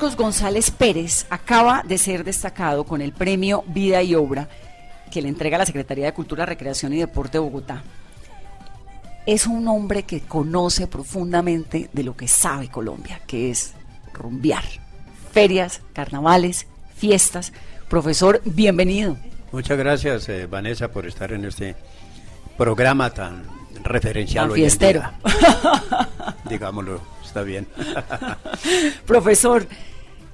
Marcos González Pérez acaba de ser destacado con el premio Vida y Obra que le entrega la Secretaría de Cultura, Recreación y Deporte de Bogotá. Es un hombre que conoce profundamente de lo que sabe Colombia, que es rumbear, ferias, carnavales, fiestas. Profesor, bienvenido. Muchas gracias, eh, Vanessa, por estar en este programa tan referencial Tan hoy en día. Digámoslo, está bien. Profesor,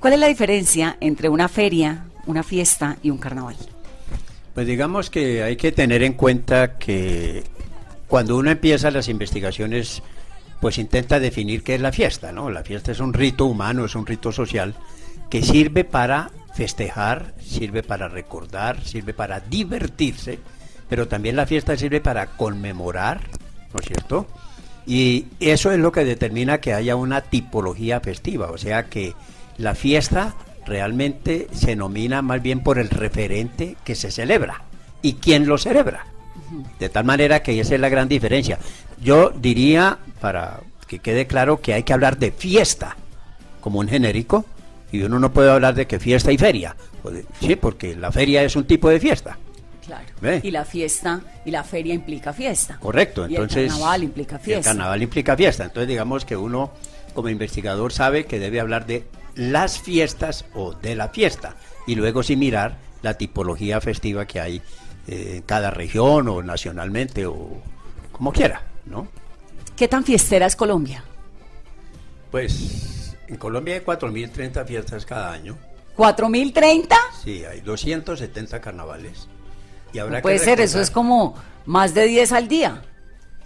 ¿cuál es la diferencia entre una feria, una fiesta y un carnaval? Pues digamos que hay que tener en cuenta que cuando uno empieza las investigaciones, pues intenta definir qué es la fiesta, ¿no? La fiesta es un rito humano, es un rito social que sirve para festejar, sirve para recordar, sirve para divertirse, pero también la fiesta sirve para conmemorar, ¿no es cierto? Y eso es lo que determina que haya una tipología festiva, o sea que la fiesta realmente se nomina más bien por el referente que se celebra y quién lo celebra. De tal manera que esa es la gran diferencia. Yo diría, para que quede claro, que hay que hablar de fiesta como un genérico y uno no puede hablar de que fiesta y feria. Sí, porque la feria es un tipo de fiesta. Claro. Y la fiesta y la feria implica fiesta. Correcto, Y entonces... el carnaval implica y fiesta. El carnaval implica fiesta. Entonces digamos que uno como investigador sabe que debe hablar de las fiestas o de la fiesta y luego sí mirar la tipología festiva que hay eh, en cada región o nacionalmente o como quiera, ¿no? ¿Qué tan fiestera es Colombia? Pues en Colombia hay 4.030 fiestas cada año. ¿4030? Sí, hay 270 carnavales. Y habrá No puede que ser, eso es como más de 10 al día.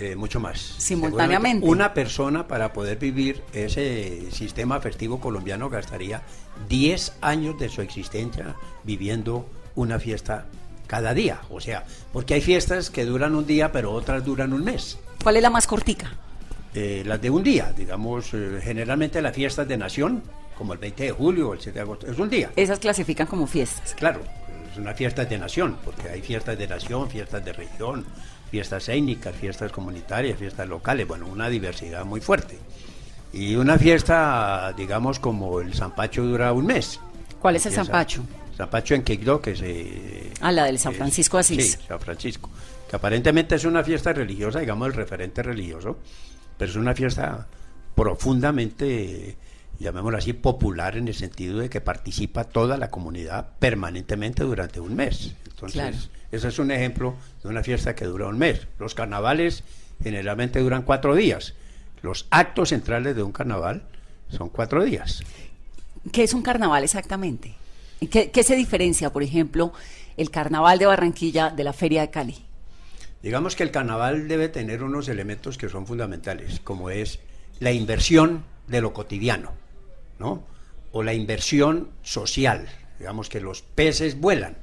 Eh, mucho más. Simultáneamente. Una persona para poder vivir ese sistema festivo colombiano gastaría 10 años de su existencia viviendo una fiesta cada día. O sea, porque hay fiestas que duran un día, pero otras duran un mes. ¿Cuál es la más cortica? Eh, las de un día, digamos, eh, generalmente las fiestas de nación, como el 20 de julio o el 7 de agosto, es un día. Esas clasifican como fiestas. Claro, es una fiesta de nación, porque hay fiestas de nación, fiestas de región, fiestas étnicas, fiestas comunitarias, fiestas locales, bueno, una diversidad muy fuerte. Y una fiesta, digamos, como el Zampacho dura un mes. ¿Cuál es el zampacho? Zampacho en Quibdó, que se... Ah, la del San Francisco de Asís. Sí, San Francisco. Que aparentemente es una fiesta religiosa, digamos, el referente religioso, pero es una fiesta profundamente, llamémoslo así, popular en el sentido de que participa toda la comunidad permanentemente durante un mes. Entonces, Claro. Ese es un ejemplo de una fiesta que dura un mes. Los carnavales generalmente duran cuatro días. Los actos centrales de un carnaval son cuatro días. ¿Qué es un carnaval exactamente? ¿Y ¿Qué, qué se diferencia, por ejemplo, el carnaval de Barranquilla de la Feria de Cali? Digamos que el carnaval debe tener unos elementos que son fundamentales, como es la inversión de lo cotidiano, ¿no? O la inversión social, digamos que los peces vuelan,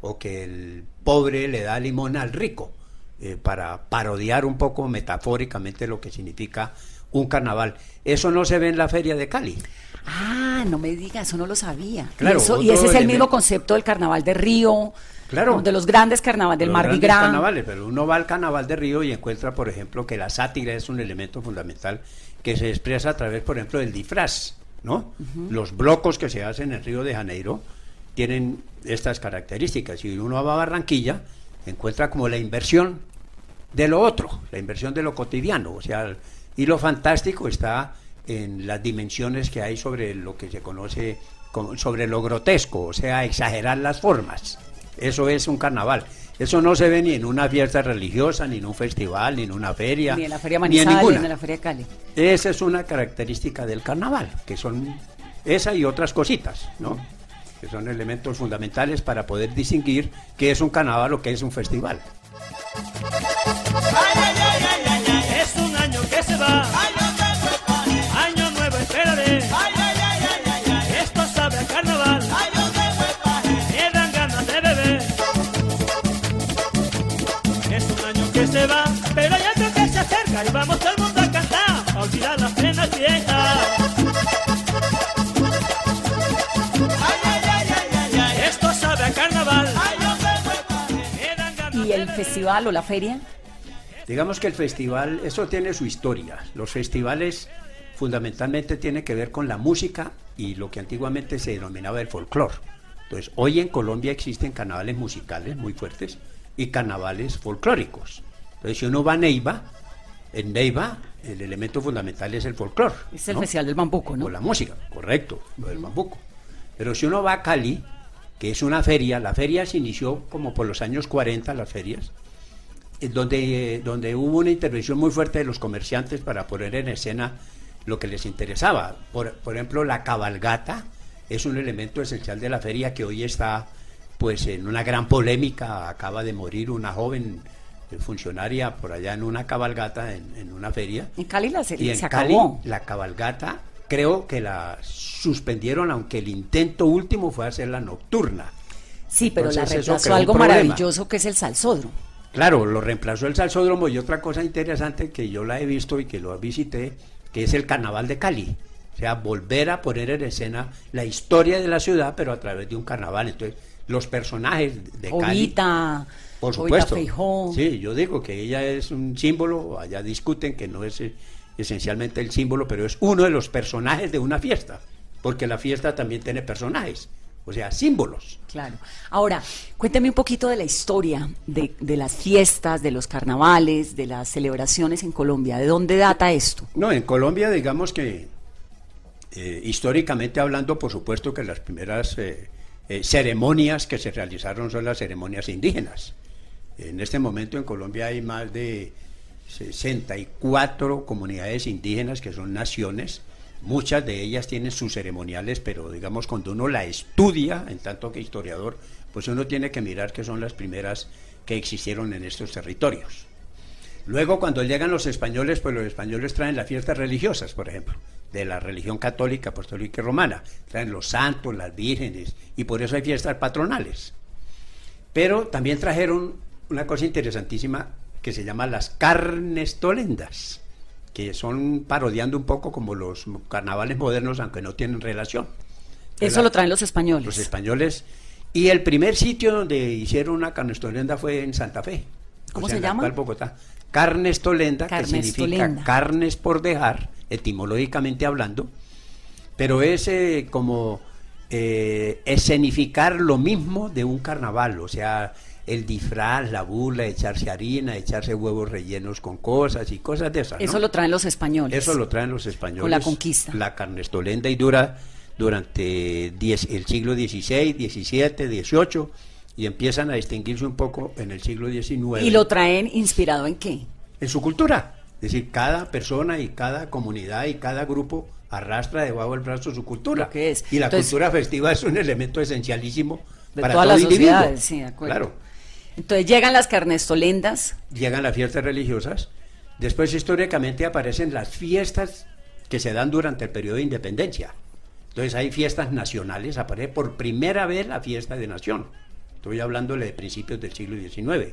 o que el pobre le da limón al rico, eh, para parodiar un poco metafóricamente lo que significa un carnaval. Eso no se ve en la feria de Cali. Ah, no me digas, eso no lo sabía. Claro, y, eso- y ese es el mismo concepto del carnaval de Río, Claro. de los grandes carnavales, del Mardi Gras. carnavales, pero uno va al carnaval de Río y encuentra, por ejemplo, que la sátira es un elemento fundamental que se expresa a través, por ejemplo, del disfraz. ¿no? Los blocos que se hacen en Río de Janeiro tienen estas características. Si uno va a Barranquilla, encuentra como la inversión de lo otro, la inversión de lo cotidiano. O sea, y lo fantástico está en las dimensiones que hay sobre lo que se conoce como, sobre lo grotesco, o sea, exagerar las formas. Eso es un carnaval. Eso no se ve ni en una fiesta religiosa, ni en un festival, ni en una feria. Ni en la Feria ni en Manizales, ninguna. ni en la Feria Cali. Esa es una característica del carnaval, que son esa y otras cositas, ¿no? Que son elementos fundamentales para poder distinguir qué es un carnaval o qué es un festival. Es un año que se va. Año nuevo esperaré. Esto sabe a carnaval. Me dan ganas de beber. Es un año que se va, pero hay otro que se acerca y vamos todo el mundo a cantar. A olvidar las penas viejas. ¿Y el festival o la feria? Digamos que el festival, eso tiene su historia. Los festivales fundamentalmente tienen que ver con la música y lo que antiguamente se denominaba el folclore. Entonces, hoy en Colombia existen carnavales musicales muy fuertes y carnavales folclóricos. Entonces, si uno va a Neiva, en Neiva el elemento fundamental es el folclore. Es el ¿no? Festival del Bambuco, ¿no? O la música, correcto, lo del bambuco. Pero si uno va a Cali, que es una feria, la feria se inició como por los años 40, las ferias, donde, donde hubo una intervención muy fuerte de los comerciantes para poner en escena lo que les interesaba. Por, por ejemplo, la cabalgata es un elemento esencial de la feria que hoy está pues en una gran polémica. Acaba de morir una joven eh, funcionaria por allá en una cabalgata, en, en una feria. En Cali la se, Y en se Cali, acabó. la cabalgata, creo que la suspendieron, aunque el intento último fue hacerla nocturna. Sí, pero la Entonces, reemplazó algo maravilloso que es el salsódromo. Claro, lo reemplazó el salsódromo y otra cosa interesante que yo la he visto y que lo visité, que es el carnaval de Cali. O sea, volver a poner en escena la historia de la ciudad, pero a través de un carnaval. Entonces, los personajes de Cali. Jovita, Por supuesto. Sí, yo digo que ella es un símbolo, allá discuten que no es eh, esencialmente el símbolo, pero es uno de los personajes de una fiesta, porque la fiesta también tiene personajes, o sea, símbolos. Claro. Ahora, cuénteme un poquito de la historia de, de las fiestas, de los carnavales, de las celebraciones en Colombia. ¿De dónde data esto? No, en Colombia digamos que eh, históricamente hablando, por supuesto que las primeras eh, eh, ceremonias que se realizaron son las ceremonias indígenas. En este momento en Colombia hay más de 64 comunidades indígenas que son naciones. Muchas de ellas tienen sus ceremoniales, pero digamos cuando uno la estudia, en tanto que historiador, pues uno tiene que mirar que son las primeras que existieron en estos territorios. Luego, cuando llegan los españoles, pues los españoles traen las fiestas religiosas, por ejemplo, de la religión católica, apostólica y romana. Traen los santos, las vírgenes, y por eso hay fiestas patronales. Pero también trajeron una cosa interesantísima que se llama las carnestolendas, que son parodiando un poco como los carnavales modernos, aunque no tienen relación. Eso La- lo traen los españoles. los españoles. Y el primer sitio donde hicieron una carnestolenda fue en Santa Fe. ¿Cómo o sea, se en Bogotá. Carnestolenda, que significa carnes por dejar, etimológicamente hablando, pero es eh, como eh, escenificar lo mismo de un carnaval, o sea, el disfraz, la burla, echarse harina, echarse huevos rellenos con cosas y cosas de esas. ¿no? Eso lo traen los españoles. Eso lo traen los españoles. Con la conquista. La carnestolenda y dura durante diez- el siglo XVI, XVII, XVIII y empiezan a distinguirse un poco en el siglo XIX. ¿Y lo traen inspirado en qué? En su cultura. Es decir, cada persona y cada comunidad y cada grupo arrastra debajo del brazo su cultura. Que es. Y la Entonces- cultura festiva es un elemento esencialísimo De para todas todo las individuo. sí, de acuerdo. Claro. Entonces llegan las carnestolendas. llegan las fiestas religiosas, después históricamente aparecen las fiestas que se dan durante el periodo de independencia. Entonces hay fiestas nacionales, aparece por primera vez la fiesta de nación. Estoy hablándole de principios del siglo XIX.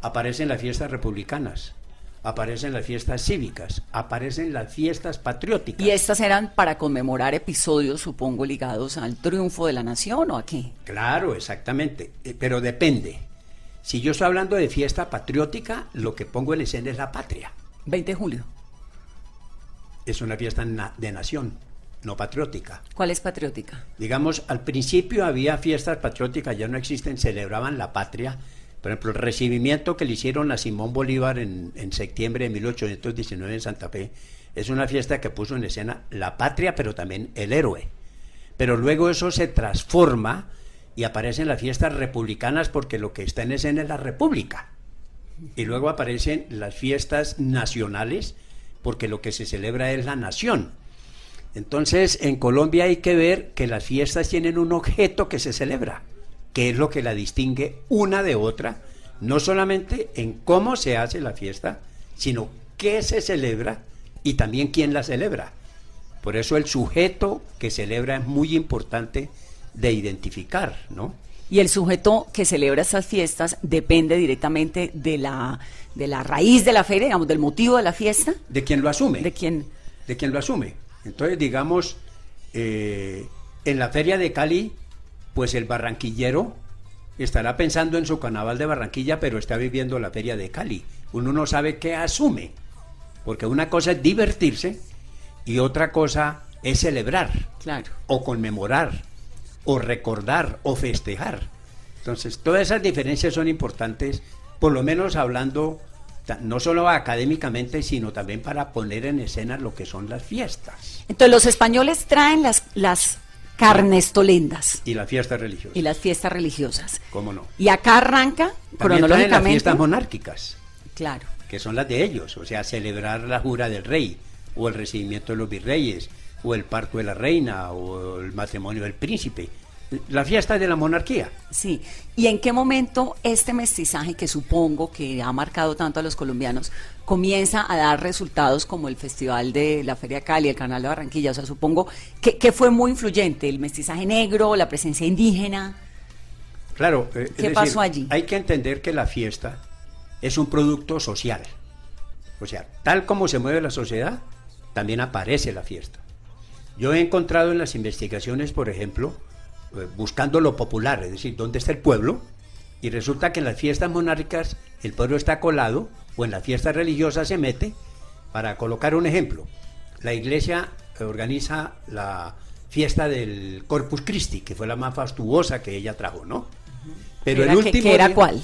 Aparecen las fiestas republicanas, aparecen las fiestas cívicas, aparecen las fiestas patrióticas. Y estas eran para conmemorar episodios, supongo, ligados al triunfo de la nación o a qué. Claro, exactamente, Eh, pero depende. Si yo estoy hablando de fiesta patriótica, lo que pongo en escena es la patria. 20 de julio. es una fiesta na- de nación. no patriótica. ¿Cuál es patriótica? Digamos, al principio había fiestas patrióticas, ya no existen, celebraban la patria. Por ejemplo, el recibimiento que le hicieron a Simón Bolívar en, en septiembre de 1819 en Santa Fe es una fiesta que puso en escena la patria, pero también el héroe. Pero luego eso se transforma y aparecen las fiestas republicanas porque lo que está en escena es la república. Y luego aparecen las fiestas nacionales porque lo que se celebra es la nación. Entonces, en Colombia hay que ver que las fiestas tienen un objeto que se celebra, que es lo que la distingue una de otra, no solamente en cómo se hace la fiesta, sino qué se celebra y también quién la celebra. Por eso el sujeto que celebra es muy importante de identificar, ¿no? Y el sujeto que celebra estas fiestas depende directamente de la, de la raíz de la feria, digamos, del motivo de la fiesta. De quien lo asume. De quien... De quien lo asume. Entonces, digamos, eh, en la feria de Cali, pues el barranquillero estará pensando en su carnaval de Barranquilla, pero está viviendo la feria de Cali. Uno no sabe qué asume, porque una cosa es divertirse y otra cosa es celebrar, Claro. o conmemorar, o recordar, o festejar. Entonces, todas esas diferencias son importantes, por lo menos hablando no solo académicamente, sino también para poner en escena lo que son las fiestas Entonces los españoles traen las, las carnestolendas y las fiestas religiosas. y las fiestas religiosas. ¿Cómo no? Y acá arranca También traen las cronológicamente. fiestas monárquicas, Claro. que son las de ellos, o sea, celebrar la jura del rey, o el recibimiento de los virreyes, o el parto de la reina, o el matrimonio del príncipe. La fiesta de la monarquía. Sí. ¿Y en qué momento este mestizaje, que supongo que ha marcado tanto a los colombianos, comienza a dar resultados como el Festival de la Feria Cali, el Canal de Barranquilla? O sea, supongo que, que fue muy influyente el mestizaje negro, la presencia indígena. Claro. eh, ¿Qué decir, pasó allí? Hay que entender que la fiesta es un producto social. O sea, tal como se mueve la sociedad, también aparece la fiesta. Yo he encontrado en las investigaciones, por ejemplo, eh, buscando lo popular, es decir, dónde está el pueblo, y resulta que en las fiestas monárquicas el pueblo está colado, o en las fiestas religiosas se mete, para colocar un ejemplo. La iglesia organiza la fiesta del Corpus Christi, que fue la más fastuosa que ella trajo, ¿no? Pero ¿Era el que- último que era día- cuál?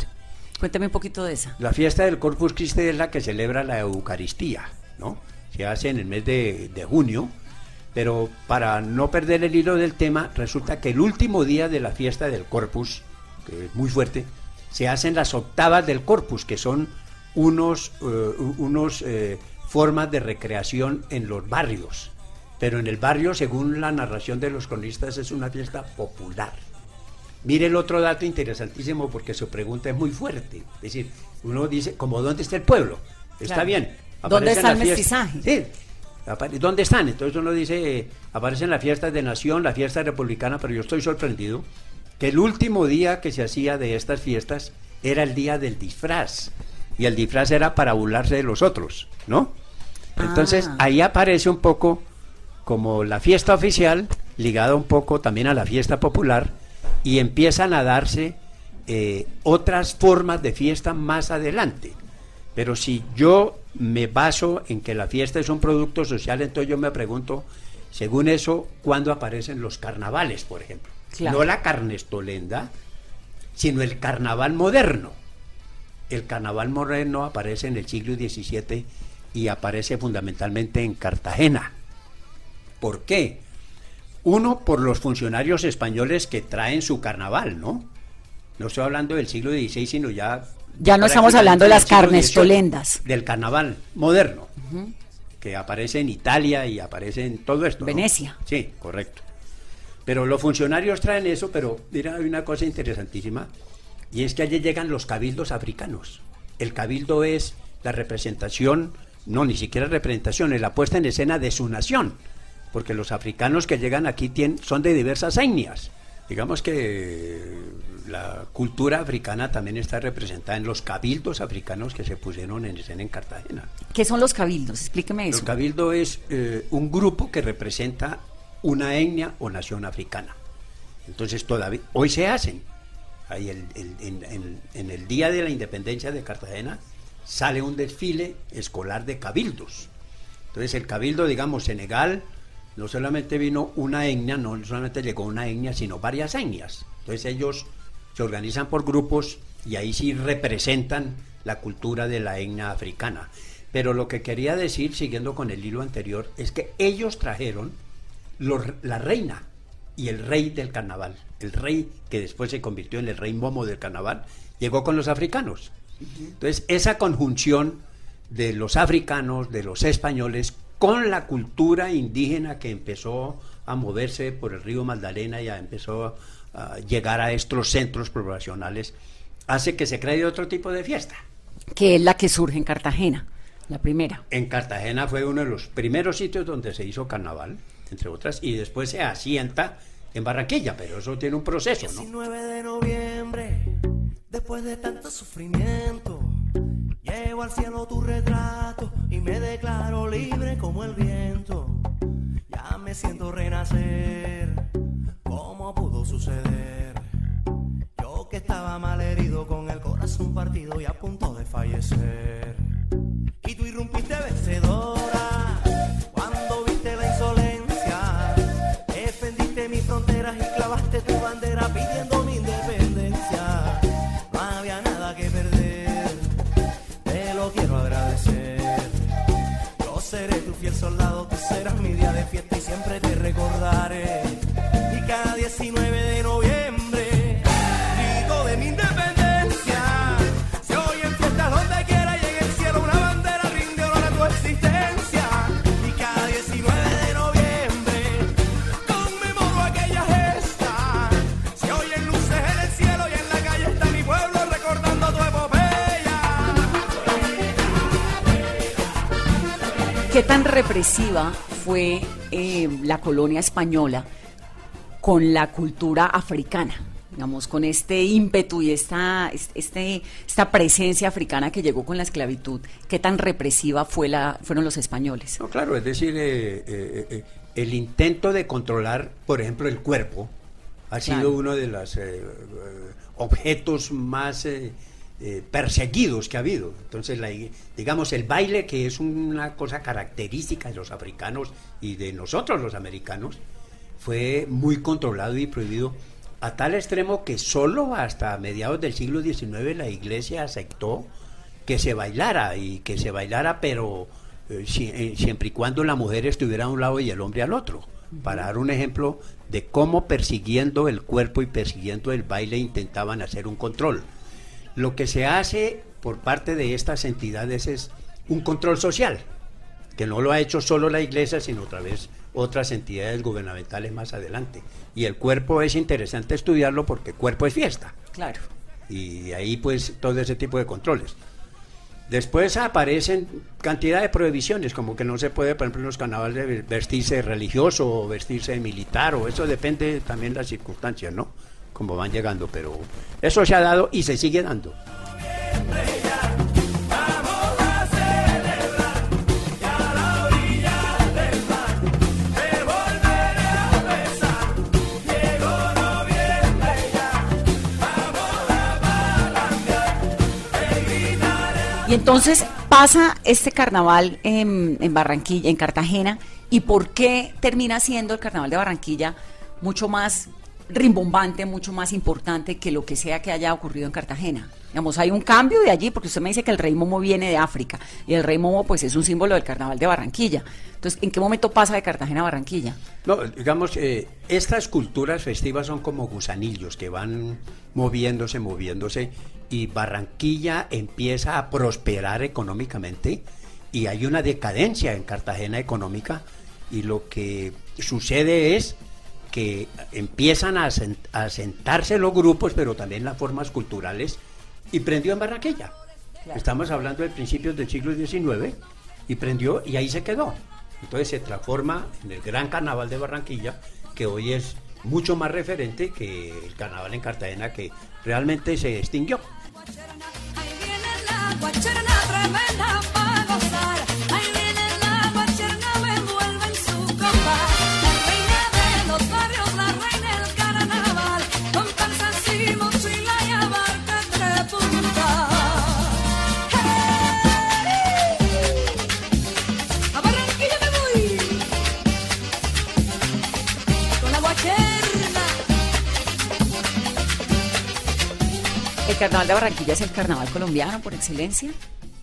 Cuéntame un poquito de esa. la fiesta del Corpus Christi es la que celebra la Eucaristía, ¿no? Se hace en el mes de, de junio, pero para no perder el hilo del tema, resulta que el último día de la fiesta del Corpus, que es muy fuerte, se hacen las octavas del Corpus, que son unos, eh, unos eh, formas de recreación en los barrios. Pero en el barrio, según la narración de los cronistas, es una fiesta popular. Mire el otro dato interesantísimo porque su pregunta es muy fuerte. Es decir, uno dice, como dónde está el pueblo? Está Claro. bien. ¿Dónde está el mestizaje? Sí. ¿Dónde están? Entonces uno dice, eh, aparecen las fiestas de nación, la fiesta republicana, pero yo estoy sorprendido que el último día que se hacía de estas fiestas era el día del disfraz. Y el disfraz era para burlarse de los otros, ¿no? Entonces Ah. ahí aparece un poco como la fiesta oficial, ligada un poco también a la fiesta popular, y empiezan a darse eh, otras formas de fiesta más adelante. Pero si yo me baso en que la fiesta es un producto social, entonces yo me pregunto, según eso, ¿cuándo aparecen los carnavales, por ejemplo? Claro. No la carnestolenda, sino el carnaval moderno. El carnaval moderno aparece en el siglo XVII y aparece fundamentalmente en Cartagena. ¿Por qué? Uno, por los funcionarios españoles que traen su carnaval, ¿no? No estoy hablando del siglo XVI, sino ya... Ya no estamos hablando de las carnestolendas. XVIII, Del carnaval moderno, que aparece en Italia y aparece en todo esto. ¿no? Venecia. Sí, correcto. Pero los funcionarios traen eso, pero mira, hay una cosa interesantísima, y es que allí llegan los cabildos africanos. El cabildo es la representación, no, ni siquiera representación, es la puesta en escena de su nación, porque los africanos que llegan aquí tienen, son de diversas etnias. Digamos que la cultura africana también está representada en los cabildos africanos que se pusieron en escena en Cartagena. ¿Qué son los cabildos? Explíqueme El eso. cabildo es eh, un grupo que representa una etnia o nación africana. Entonces todavía hoy se hacen. Ahí el- el- en, en- en el día de la independencia de Cartagena sale un desfile escolar de cabildos. Entonces el cabildo, digamos, Senegal, no solamente vino una etnia, no solamente llegó una etnia, sino varias etnias. Entonces ellos se organizan por grupos y ahí sí representan la cultura de la etnia africana. Pero lo que quería decir, siguiendo con el hilo anterior, es que ellos trajeron los- la reina y el rey del carnaval. El rey que después se convirtió en el rey momo del carnaval, llegó con los africanos. Entonces, esa conjunción de los africanos, de los españoles, con la cultura indígena que empezó a moverse por el río Magdalena y empezó a llegar a estos centros poblacionales, hace que se cree otro tipo de fiesta. que es la que surge en Cartagena, la primera. En Cartagena fue uno de los primeros sitios donde se hizo carnaval, entre otras, y después se asienta en Barranquilla, pero eso tiene un proceso, ¿no? 19 de noviembre, después de tanto sufrimiento, llevo al cielo tu retrato y me declaro libre como el viento. Ya me siento renacer, ¿cómo suceder? Yo que estaba mal herido con el corazón partido y a punto de fallecer. Y tú irrumpiste vencedora cuando viste la insolencia. Defendiste mis fronteras y clavaste tu bandera pidiendo mi independencia. No había nada que perder, te lo quiero agradecer. Yo seré tu fiel soldado, tú serás mi día de fiesta y siempre te recordaré. Tan represiva fue eh, la colonia española con la cultura africana? Digamos, con este ímpetu y esta, este, esta presencia africana que llegó con la esclavitud, ¿qué tan represiva fue la, fueron los españoles? No, claro, es decir, eh, eh, eh, el intento de controlar, por ejemplo, el cuerpo ha Claro. sido uno de los objetos más eh, perseguidos que ha habido. Entonces, la ig- digamos, el baile, que es una cosa característica de los africanos y de nosotros los americanos, fue muy controlado y prohibido a tal extremo que solo hasta mediados del siglo XIX la iglesia aceptó que se bailara y que se bailara, pero eh, eh, siempre y cuando la mujer estuviera a un lado y el hombre al otro. Para dar un ejemplo de cómo persiguiendo el cuerpo y persiguiendo el baile intentaban hacer un control. Lo que se hace por parte de estas entidades es un control social, que no lo ha hecho solo la iglesia, sino otra vez otras entidades gubernamentales más adelante. Y el cuerpo es interesante estudiarlo porque cuerpo es fiesta Claro. y ahí pues todo ese tipo de controles. Después aparecen cantidad de prohibiciones, como que no se puede, por ejemplo, en los carnavales vestirse religioso o vestirse militar, o eso depende también de las circunstancias, ¿no? Como van llegando, pero eso se ha dado y se sigue dando. Y entonces pasa este carnaval en, en Barranquilla, en Cartagena, ¿y por qué termina siendo el carnaval de Barranquilla mucho más rimbombante, mucho más importante que lo que sea que haya ocurrido en Cartagena? Digamos, hay un cambio de allí, porque usted me dice que el rey Momo viene de África, y el rey Momo pues es un símbolo del carnaval de Barranquilla. Entonces, ¿en qué momento pasa de Cartagena a Barranquilla? No, digamos, eh, estas culturas festivas son como gusanillos que van moviéndose, moviéndose, y Barranquilla empieza a prosperar económicamente, y hay una decadencia en Cartagena económica, y lo que sucede es que empiezan a, asen- a sentarse los grupos, pero también las formas culturales, y prendió en Barranquilla. Estamos hablando de principios del siglo XIX, y prendió, y ahí se quedó. Entonces se transforma en el gran carnaval de Barranquilla, que hoy es mucho más referente que el carnaval en Cartagena, que realmente se extinguió. Ahí viene la guacherna tremenda ¿El carnaval de Barranquilla es el carnaval colombiano por excelencia?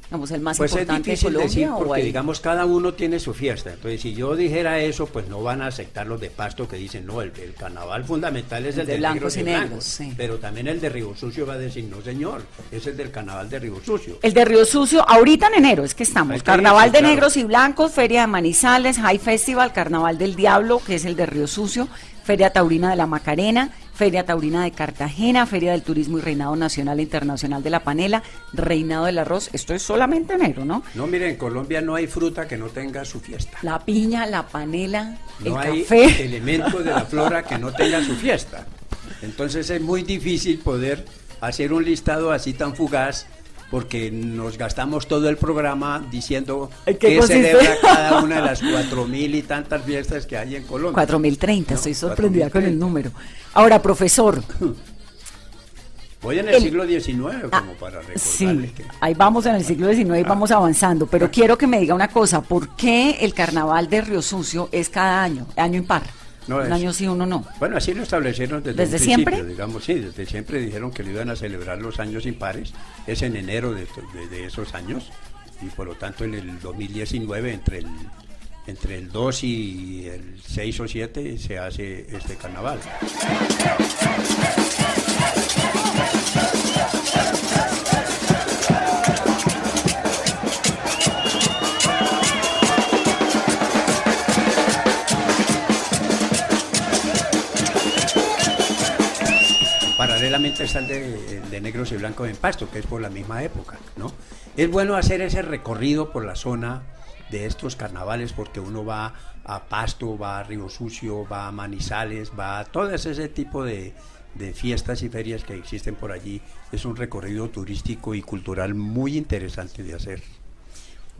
Digamos, el más Pues es importante de Colombia. decir ¿o porque digamos cada uno tiene su fiesta. Entonces si yo dijera eso, pues no van a aceptar los de Pasto que dicen no, el, el carnaval fundamental es El el, de de, blancos y negros, blancos. sí. Pero también el de Río Sucio va a decir no señor, es el del carnaval de Río Sucio. El de Río Sucio, ahorita en enero es que estamos. Que Carnaval de claro. Negros y Blancos, Feria de Manizales, High Festival, Carnaval del Diablo, que es el de Río Sucio, Feria Taurina de la Macarena, Feria Taurina de Cartagena, Feria del Turismo y Reinado Nacional e Internacional de la Panela, Reinado del Arroz. Esto es solamente enero, ¿no? No, miren, en Colombia no hay fruta que no tenga su fiesta. La piña, la panela, No el hay café. elementos de la flora que no tenga su fiesta. Entonces es muy difícil poder hacer un listado así tan fugaz porque nos gastamos todo el programa diciendo ¿En qué qué consiste? celebra cada una de las cuatro mil y tantas fiestas que hay en Colombia. 4030, No, estoy sorprendida con el 4030. número. Ahora, profesor, Voy en el, El- siglo XIX Ah, como para Sí, recordarles que ahí vamos en el siglo XIX y vamos avanzando, pero quiero que me diga una cosa, ¿por qué el carnaval de Río Sucio es cada año, año impar? No Un es. año sí, uno no. Bueno, así lo establecieron desde, ¿Desde un siempre? principio, digamos, sí, desde siempre dijeron que lo iban a celebrar los años impares, es en enero de, estos- de- de esos años, y por lo tanto en el 2019, entre el, entre el 2 y el 6 o 7, se hace este carnaval. El de negros y blancos en Pasto, que es por la misma época, ¿no? Es bueno hacer ese recorrido por la zona de estos carnavales porque uno va a Pasto, va a Río Sucio, va a Manizales, va a todo ese tipo de, de fiestas y ferias que existen por allí. Es un recorrido turístico y cultural muy interesante de hacer.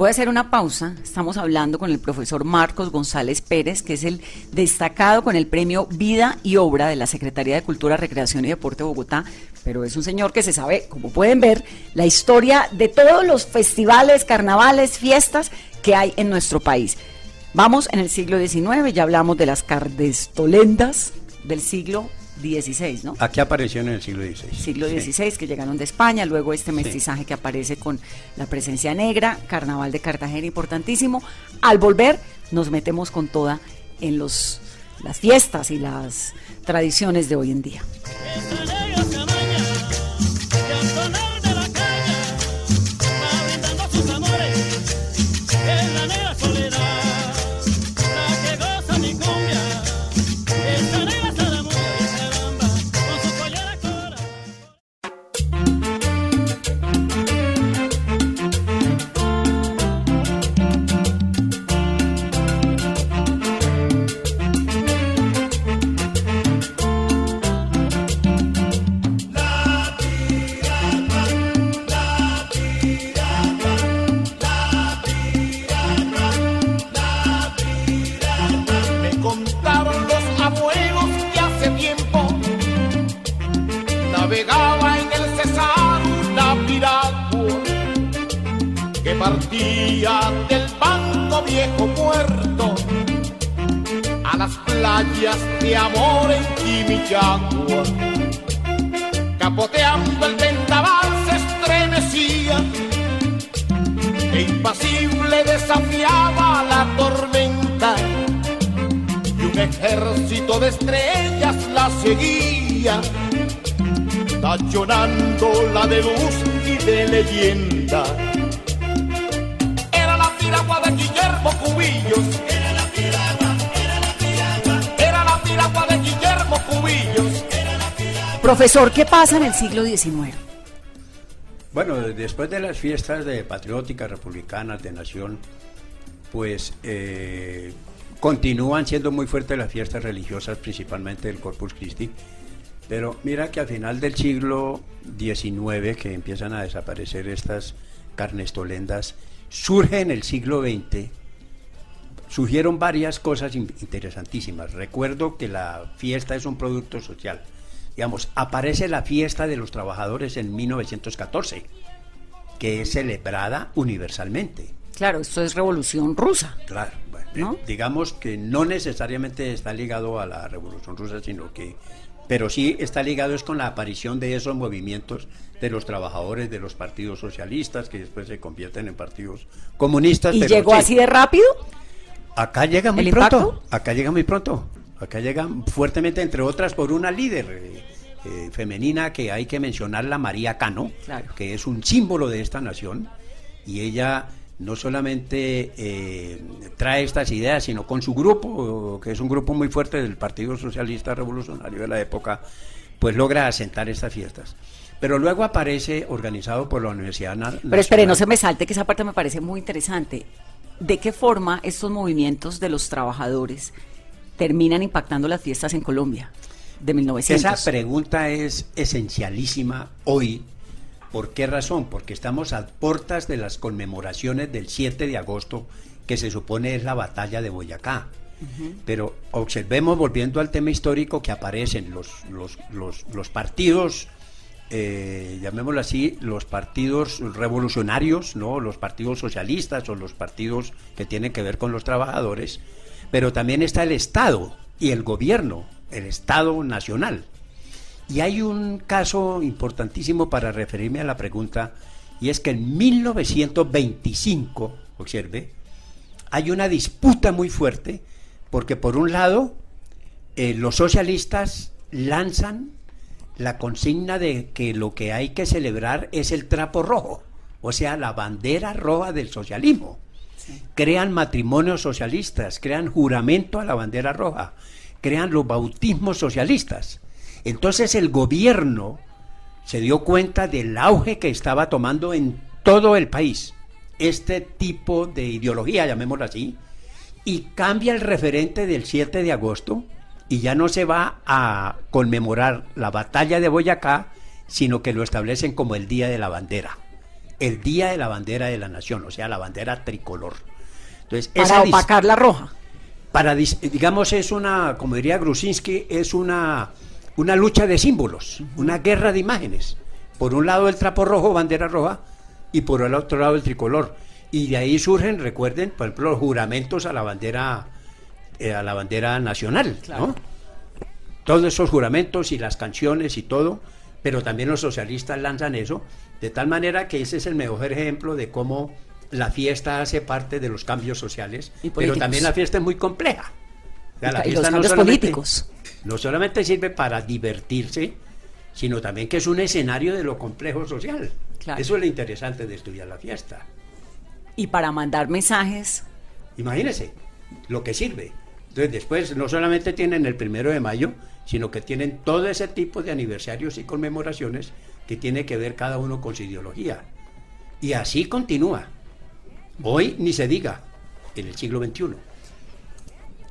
Voy a hacer una pausa. Estamos hablando con el profesor Marcos González Pérez, que es el destacado con el premio Vida y Obra de la Secretaría de Cultura, Recreación y Deporte de Bogotá. Pero es un señor que se sabe, como pueden ver, la historia de todos los festivales, carnavales, fiestas que hay en nuestro país. Vamos en el siglo XIX, ya hablamos de las cardestolendas del siglo XVI, ¿no? Aquí apareció en el siglo XVI. siglo Sí. XVI que llegaron de España, luego este mestizaje que aparece con la presencia negra, Carnaval de Cartagena importantísimo. Al volver nos metemos con toda en los las fiestas y las tradiciones de hoy en día. Playas de amor en Quimichagua. Capoteando el vendaval se estremecía e impasible desafiaba la tormenta y un ejército de estrellas la seguía, tachonándola de luz y de leyenda. Era la piragua de Guillermo Cubillos. Profesor, ¿qué pasa en el siglo XIX? Bueno, después de las fiestas de patrióticas, republicanas, de nación, pues eh, continúan siendo muy fuertes las fiestas religiosas, principalmente del Corpus Christi. Pero mira que al final del siglo XIX, que empiezan a desaparecer estas carnestolendas, surge en el siglo XX, surgieron varias cosas in- interesantísimas. Recuerdo que la fiesta es un producto social. Digamos, aparece la fiesta de los trabajadores en 1914, que es celebrada universalmente. Claro, esto es revolución rusa. Claro, bueno, ¿No? eh, digamos que no necesariamente está ligado a la Revolución Rusa, sino que pero sí está ligado es con la aparición de esos movimientos de los trabajadores de los partidos socialistas que después se convierten en partidos comunistas. ¿Y pero llegó sí. así de rápido? Acá llega muy ¿El pronto. impacto? Acá llega muy pronto. Acá llega fuertemente, entre otras, por una líder eh, eh, femenina que hay que mencionarla, María Cano, Claro. que es un símbolo de esta nación. Y ella no solamente eh, trae estas ideas, sino con su grupo, que es un grupo muy fuerte del Partido Socialista Revolucionario de la época, pues logra asentar estas fiestas. Pero luego aparece organizado por la Universidad Na- Pero espere, no Nacional. se me salte, que esa parte me parece muy interesante. ¿De qué forma estos movimientos de los trabajadores terminan impactando las fiestas en Colombia de 1900? Esa pregunta es esencialísima hoy. ¿Por qué razón? Porque estamos a puertas de las conmemoraciones del 7 de agosto, que se supone es la batalla de Boyacá. Pero observemos, volviendo al tema histórico, que aparecen los, los, los, los partidos, eh, llamémoslo así, los partidos revolucionarios, ¿no? los partidos socialistas o los partidos que tienen que ver con los trabajadores, pero también está el Estado y el gobierno, el Estado nacional. Y hay un caso importantísimo para referirme a la pregunta, y es que en 1925, observe, hay una disputa muy fuerte, porque por un lado, eh, los socialistas lanzan la consigna de que lo que hay que celebrar es el trapo rojo, o sea, la bandera roja del socialismo. Crean matrimonios socialistas, crean juramento a la bandera roja, crean los bautismos socialistas. Entonces el gobierno se dio cuenta del auge que estaba tomando en todo el país este tipo de ideología, llamémoslo así, y cambia el referente del 7 de agosto y ya no se va a conmemorar la batalla de Boyacá, sino que lo establecen como el Día de la Bandera, el Día de la Bandera de la Nación, o sea, la bandera tricolor. Entonces, para esa opacar la roja. para digamos es una como diría Grusinski es una una lucha de símbolos una guerra de imágenes por un lado el trapo rojo bandera roja y por el otro lado el tricolor y de ahí surgen recuerden por ejemplo los juramentos a la bandera eh, a la bandera nacional ¿no? todos esos juramentos y las canciones y todo pero también los socialistas lanzan eso de tal manera que ese es el mejor ejemplo de cómo la fiesta hace parte de los cambios sociales Y pero también la fiesta es muy compleja O sea, Y la y fiesta los no cambios políticos. no solamente sirve para divertirse, sino también que es un escenario de lo complejo social. Claro. Eso es lo interesante de estudiar la fiesta. Y para mandar mensajes. Imagínense lo que sirve. Entonces después no solamente tienen el primero de mayo, sino que tienen todo ese tipo de aniversarios y conmemoraciones que tiene que ver cada uno con su ideología. Y así continúa. Hoy ni se diga, en el siglo XXI.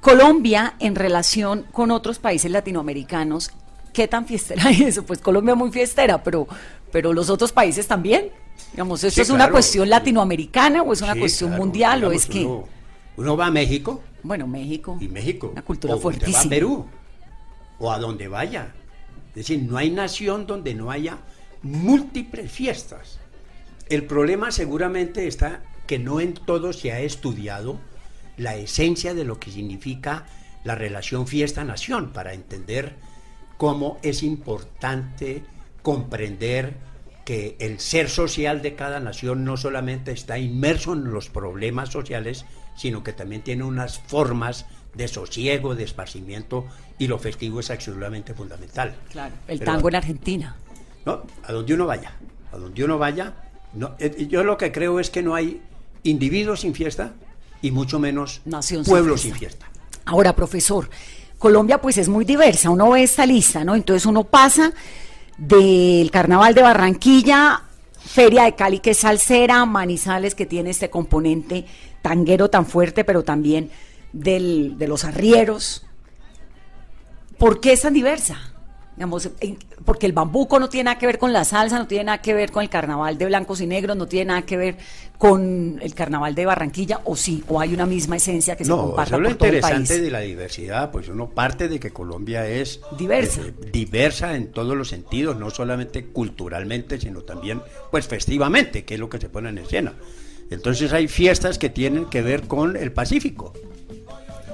Colombia, en relación con otros países latinoamericanos, ¿qué tan fiestera es eso? Pues Colombia muy fiestera, pero, pero los otros países también. Digamos, ¿esto Sí, es una cuestión latinoamericana o es una Sí, cuestión claro, mundial o es que, Uno, uno va a México bueno, México, y México. una cultura o usted va a fuertísima. Perú o a donde vaya. Es decir, no hay nación donde no haya múltiples fiestas. El problema seguramente está que no en todo se ha estudiado la esencia de lo que significa la relación fiesta-nación para entender cómo es importante comprender que el ser social de cada nación no solamente está inmerso en los problemas sociales, sino que también tiene unas formas de sosiego, de esparcimiento, y lo festivo es absolutamente fundamental. Claro, el Pero- tango en Argentina. No, a donde uno vaya, a donde uno vaya, no, eh, yo lo que creo es que no hay individuos sin fiesta y mucho menos Nación sin pueblos fiesta. sin fiesta. Ahora, profesor, Colombia pues es muy diversa, uno ve esta lista, ¿no? Entonces uno pasa del Carnaval de Barranquilla, Feria de Cali que es salsera, Manizales que tiene este componente tanguero tan fuerte, pero también del, de los arrieros. ¿Por qué es tan diversa? Digamos, porque el bambuco no tiene nada que ver con la salsa, no tiene nada que ver con el carnaval de blancos y negros, no tiene nada que ver con el carnaval de Barranquilla, o sí, o hay una misma esencia que se No, eso es lo por todo el interesante de la diversidad, pues uno parte de que Colombia es Diversa. eh, diversa en todos los sentidos, no solamente culturalmente, sino también pues festivamente, que es lo que se pone en escena. Entonces hay fiestas que tienen que ver con el Pacífico.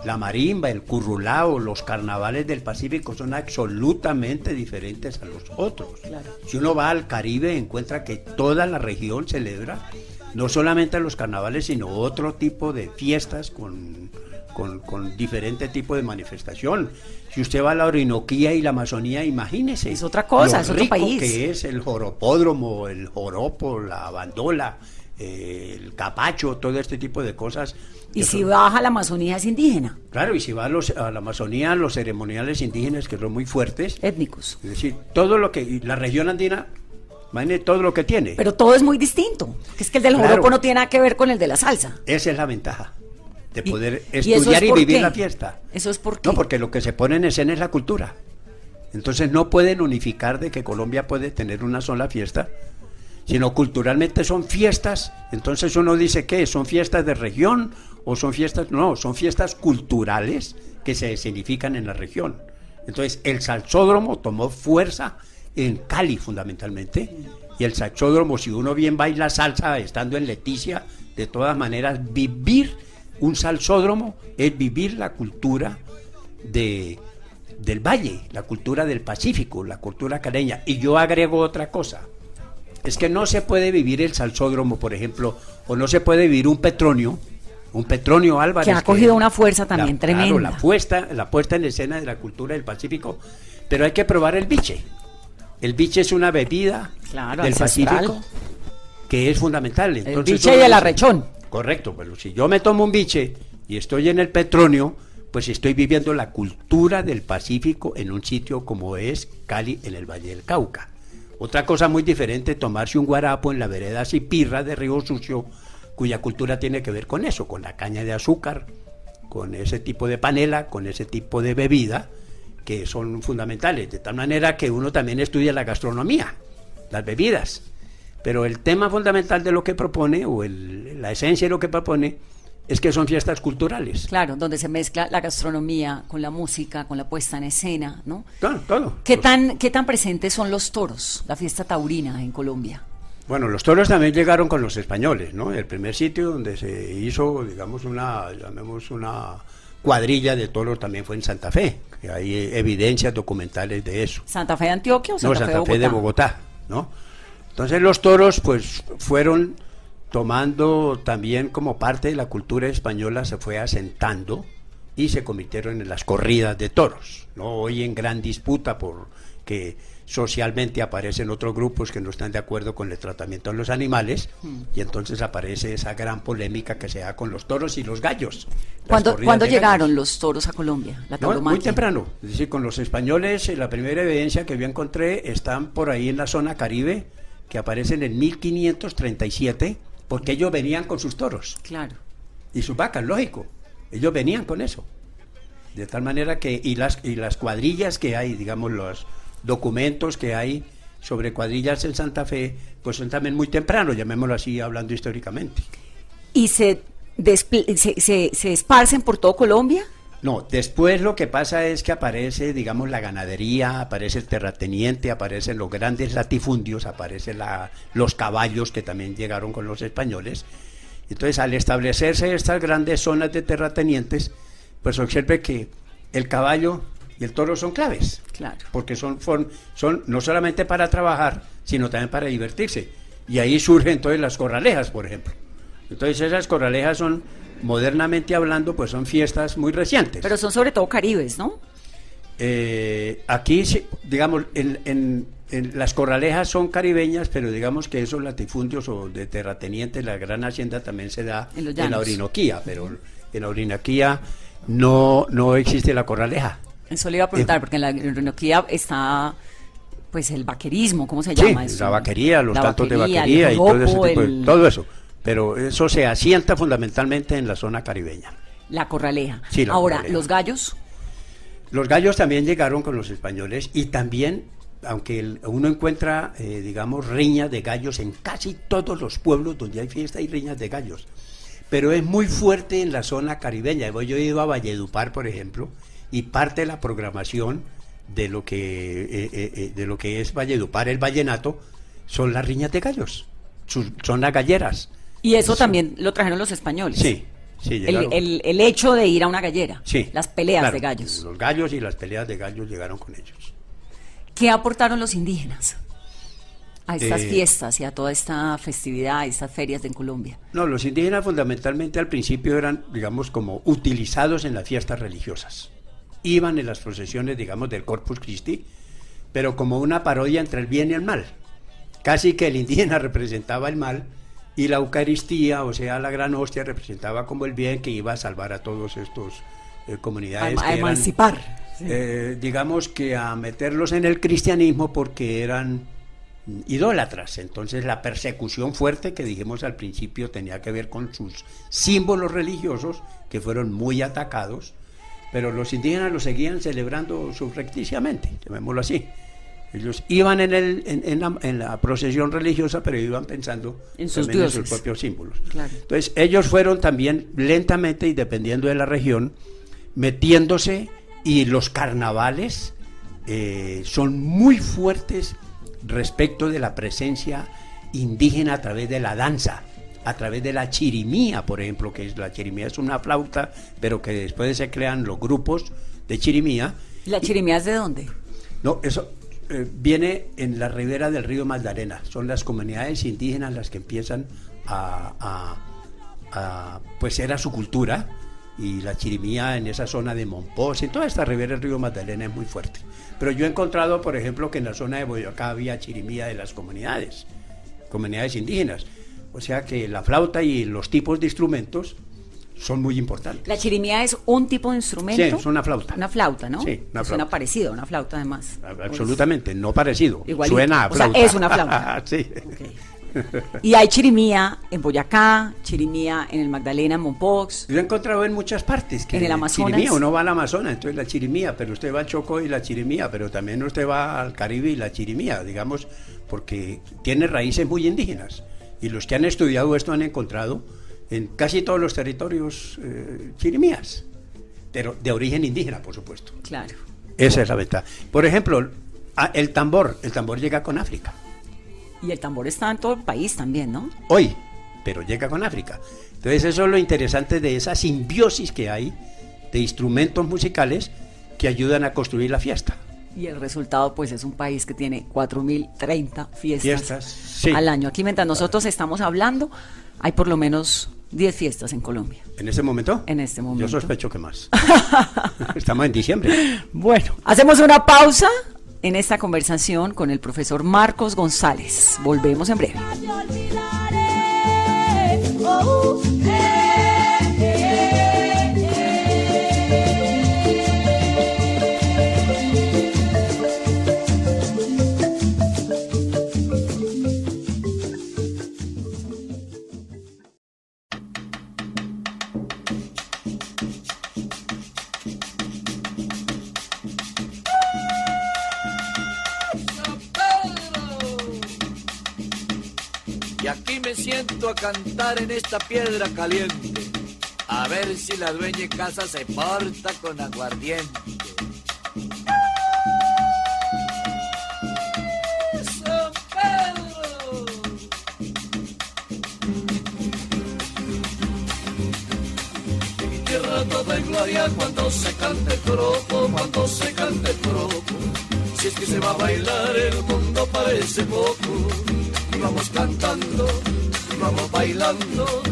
La marimba, el currulao, los carnavales del Pacífico son absolutamente diferentes a los otros. Si uno va al Caribe encuentra que toda la región celebra no solamente los carnavales, sino otro tipo de fiestas con, con, con diferente tipo de manifestación. Si usted va a la Orinoquía y la Amazonía, imagínese. Es otra cosa, lo es otro rico país. que es el joropódromo, el joropo, la bandola, eh, el capacho, todo este tipo de cosas. Y si son- baja la Amazonía es indígena, Claro, y si va a, los- a la Amazonía, los ceremoniales indígenas que son muy fuertes, étnicos. es decir, todo lo que, la región andina, imagínese todo lo que tiene. Pero todo es muy distinto. Es que el del Claro. joropo no tiene nada que ver con el de la salsa. Esa es la ventaja de Y- poder ¿y eso es estudiar y, vivir qué? la fiesta. Eso es porque No, porque lo que se pone en escena es la cultura. Entonces no pueden unificar de que Colombia puede tener una sola fiesta, sino culturalmente son fiestas. Entonces uno dice que son fiestas de región o son fiestas, no, son fiestas culturales que se significan en la región. Entonces el salsódromo tomó fuerza en Cali fundamentalmente. Y el salsódromo, si uno bien baila salsa estando en Leticia, de todas maneras, vivir un salsódromo es vivir la cultura de, del valle, la cultura del Pacífico, la cultura caleña. Y yo agrego otra cosa. Es que no se puede vivir el salsódromo, por ejemplo, o no se puede vivir un petronio, un petronio Álvarez. Que ha cogido una fuerza también tremenda. la puesta, la puesta en escena de la cultura del Pacífico. Pero hay que probar el biche. El biche es una bebida Claro, del ancestral. Pacífico que es fundamental. el biche y el arrechón. Correcto, pero si yo me tomo un biche y estoy en el Petronio, pues estoy viviendo la cultura del Pacífico en un sitio como es Cali, en el Valle del Cauca. Otra cosa muy diferente, tomarse un guarapo en la vereda Cipirra de Río Sucio, cuya cultura tiene que ver con eso, con la caña de azúcar, con ese tipo de panela, con ese tipo de bebida, que son fundamentales. De tal manera que uno también estudia la gastronomía, las bebidas. Pero el tema fundamental de lo que propone, o el- la esencia de lo que propone, es que son fiestas culturales. Claro, donde se mezcla la gastronomía con la música, con la puesta en escena, ¿no? Todo, todo. ¿Qué tan, ¿Qué tan presentes son los toros, la fiesta taurina en Colombia? Bueno, los toros también llegaron con los españoles, ¿no? El primer sitio donde se hizo, digamos, una, llamemos una cuadrilla de toros también fue en Santa Fe, que hay evidencias documentales de eso. ¿Santa Fe de Antioquia o no, Santa, Santa Fe, Fe de Bogotá, ¿no? Entonces los toros, pues, fueron tomando también como parte de la cultura española, se fue asentando y se convirtieron en las corridas de toros, ¿no? Hoy en gran disputa porque socialmente aparecen otros grupos que no están de acuerdo con el tratamiento de los animales y entonces aparece esa gran polémica que se da con los toros y los gallos. ¿Cuándo, ¿cuándo llegaron gallos. los toros a Colombia? La No, muy temprano. Es decir, con los españoles, eh, la primera evidencia que yo encontré están por ahí en la zona caribe, que aparecen en 1537, porque ellos venían con sus toros Claro. y sus vacas, lógico. Ellos venían con eso. De tal manera que, y las, y las cuadrillas que hay, digamos, los documentos que hay sobre cuadrillas en Santa Fe, pues son también muy tempranos, llamémoslo así, hablando históricamente. ¿Y se, se, se, se esparcen por todo Colombia? No, después lo que pasa es que aparece, digamos, la ganadería, aparece el terrateniente, aparecen los grandes latifundios, aparecen la- los caballos que también llegaron con los españoles. Entonces, al establecerse estas grandes zonas de terratenientes, pues observe que el caballo y el toro son claves, Claro. porque son, son, son no solamente para trabajar, sino también para divertirse. Y ahí surgen entonces las corralejas, por ejemplo. Entonces esas corralejas son, modernamente hablando, pues son fiestas muy recientes. Pero son sobre todo caribes, ¿no? Eh, aquí, digamos, en, en- en las corralejas son caribeñas, pero digamos que esos latifundios o de terratenientes, la gran hacienda también se da En en la. Orinoquía, pero en la Orinoquía no, no existe la corraleja. Eso le iba a preguntar, Eh, porque en la Orinoquía está pues el vaquerismo, ¿cómo se Sí, llama eso? la vaquería, los La tantos de vaquería, el vaquería y todo, ese tipo de- todo eso. Pero eso se asienta fundamentalmente en la zona caribeña. La corraleja. Sí, la Ahora, corraleja. los gallos, Los gallos también llegaron con los españoles y también, aunque el- uno encuentra, eh, digamos, riñas de gallos en casi todos los pueblos donde hay fiesta hay riñas de gallos, pero es muy fuerte en la zona caribeña. Yo he ido a Valledupar, por ejemplo, y parte de la programación de lo que eh, eh, eh, de lo que es Valledupar, el vallenato, son las riñas de gallos, sus- son las galleras. y eso también lo trajeron los españoles. Sí, Sí, el, el- el hecho de ir a una gallera. Sí. Las peleas claro, de gallos. Los gallos y las peleas de gallos llegaron con ellos. ¿Qué aportaron los indígenas a estas Eh, fiestas y a toda esta festividad, a estas ferias en Colombia? No, los indígenas fundamentalmente al principio eran, digamos, como utilizados en las fiestas religiosas. Iban en las procesiones, digamos, del Corpus Christi, pero como una parodia entre el bien y el mal. Casi que el indígena representaba el mal y la Eucaristía, o sea, la gran hostia, representaba como el bien que iba a salvar a todos estos eh, comunidades. A- a que eran, emancipar. eh, digamos que a meterlos en el cristianismo porque eran idólatras. Entonces la persecución fuerte que dijimos al principio tenía que ver con sus símbolos religiosos que fueron muy atacados, pero los indígenas lo seguían celebrando subrepticiamente, llamémoslo así. Ellos iban en, el, en, en la, en la procesión religiosa, pero iban pensando En sus en sus propios símbolos. Claro. Entonces ellos fueron también lentamente y dependiendo de la región, metiéndose y los carnavales eh, son muy fuertes respecto de la presencia indígena a través de la danza, a través de la chirimía, por ejemplo, que es la chirimía es una flauta, pero que después se crean los grupos de chirimía. ¿La chirimía es de dónde? No, eso eh, viene en la ribera del río Magdalena. Son las comunidades indígenas las que empiezan a, a- a, pues era su cultura y la chirimía en esa zona de Monpós, en toda esta ribera del río Magdalena es muy fuerte. Pero yo he encontrado, por ejemplo, que en la zona de Boyacá había chirimía de las comunidades, comunidades indígenas. O sea que la flauta y los tipos de instrumentos son muy importantes. La chirimía es un tipo de instrumento. Sí, es una flauta. Una flauta, ¿no? Sí, una Suena flauta. parecido a una flauta además. Absolutamente, no parecido. Igualito. Suena a O sea, flauta. es una flauta. sí. Y hay chirimía en Boyacá, chirimía en el Magdalena, en Mompox. Yo he encontrado en muchas partes que En el Amazonas. chirimía, uno va al Amazonas, entonces la chirimía, pero usted va al Chocó y la chirimía, pero también usted va al Caribe y la chirimía, digamos, porque tiene raíces muy indígenas. Y los que han estudiado esto han encontrado en casi todos los territorios eh, chirimías, pero de origen indígena, por supuesto. Claro. Esa es la ventaja. Por ejemplo, el tambor, el tambor llega con África. Y el tambor está en todo el país también, ¿no? hoy, pero llega con África. Entonces eso es lo interesante de esa simbiosis que hay de instrumentos musicales que ayudan a construir la fiesta. Y el resultado, pues, es un país que tiene 4.030 fiestas, Fiestas, sí. al año. Aquí, mientras nosotros estamos hablando, hay por lo menos 10 fiestas en Colombia. ¿En ese momento? En este momento. Yo sospecho que más. Estamos en diciembre. Bueno, hacemos una pausa en esta conversación con el profesor Marcos González. Volvemos en breve. Me siento a cantar en esta piedra caliente. A ver si la dueña de casa se porta con aguardiente. ¡San Pedro! En mi tierra toda en gloria cuando se cante el tropo, cuando se cante el tropo. Si es que se va a bailar el mundo parece poco. Y vamos cantando, vamos bailando,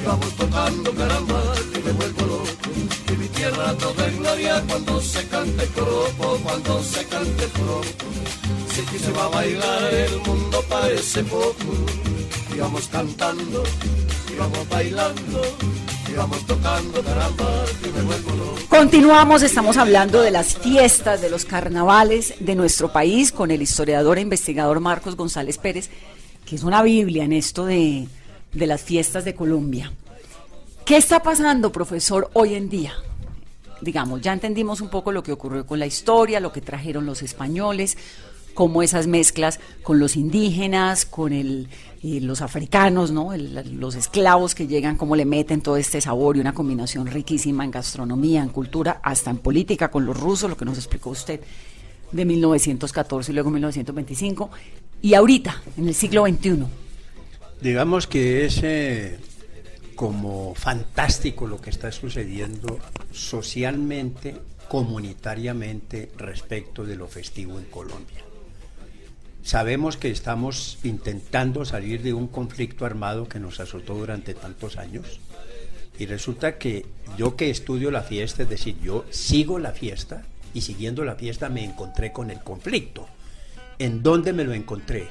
y vamos tocando caramba, que me vuelvo loco. En mi tierra toda en gloria cuando se cante el tropo, cuando se cante el tropo. Si que se va a bailar el mundo parece poco. Y vamos cantando, y vamos bailando, y vamos tocando me vuelvo loco. Continuamos, estamos hablando de las fiestas, de los carnavales de nuestro país con el historiador e investigador Marcos González Pérez, que es una Biblia en esto de, de las fiestas de Colombia. ¿Qué está pasando, profesor, hoy en día? Digamos, ya entendimos un poco lo que ocurrió con la historia, lo que trajeron los españoles, cómo esas mezclas con los indígenas, con el, eh, los africanos, ¿no? Los esclavos que llegan, cómo le meten todo este sabor y una combinación riquísima en gastronomía, en cultura, hasta en política con los rusos, lo que nos explicó usted de 1914 y luego 1925, y ahorita, en el siglo XXI. Digamos que es como fantástico lo que está sucediendo socialmente, comunitariamente respecto de lo festivo en Colombia. Sabemos que estamos intentando salir de un conflicto armado que nos azotó durante tantos años y resulta que yo que estudio la fiesta, es decir, yo sigo la fiesta y siguiendo la fiesta me encontré con el conflicto. ¿En dónde me lo encontré?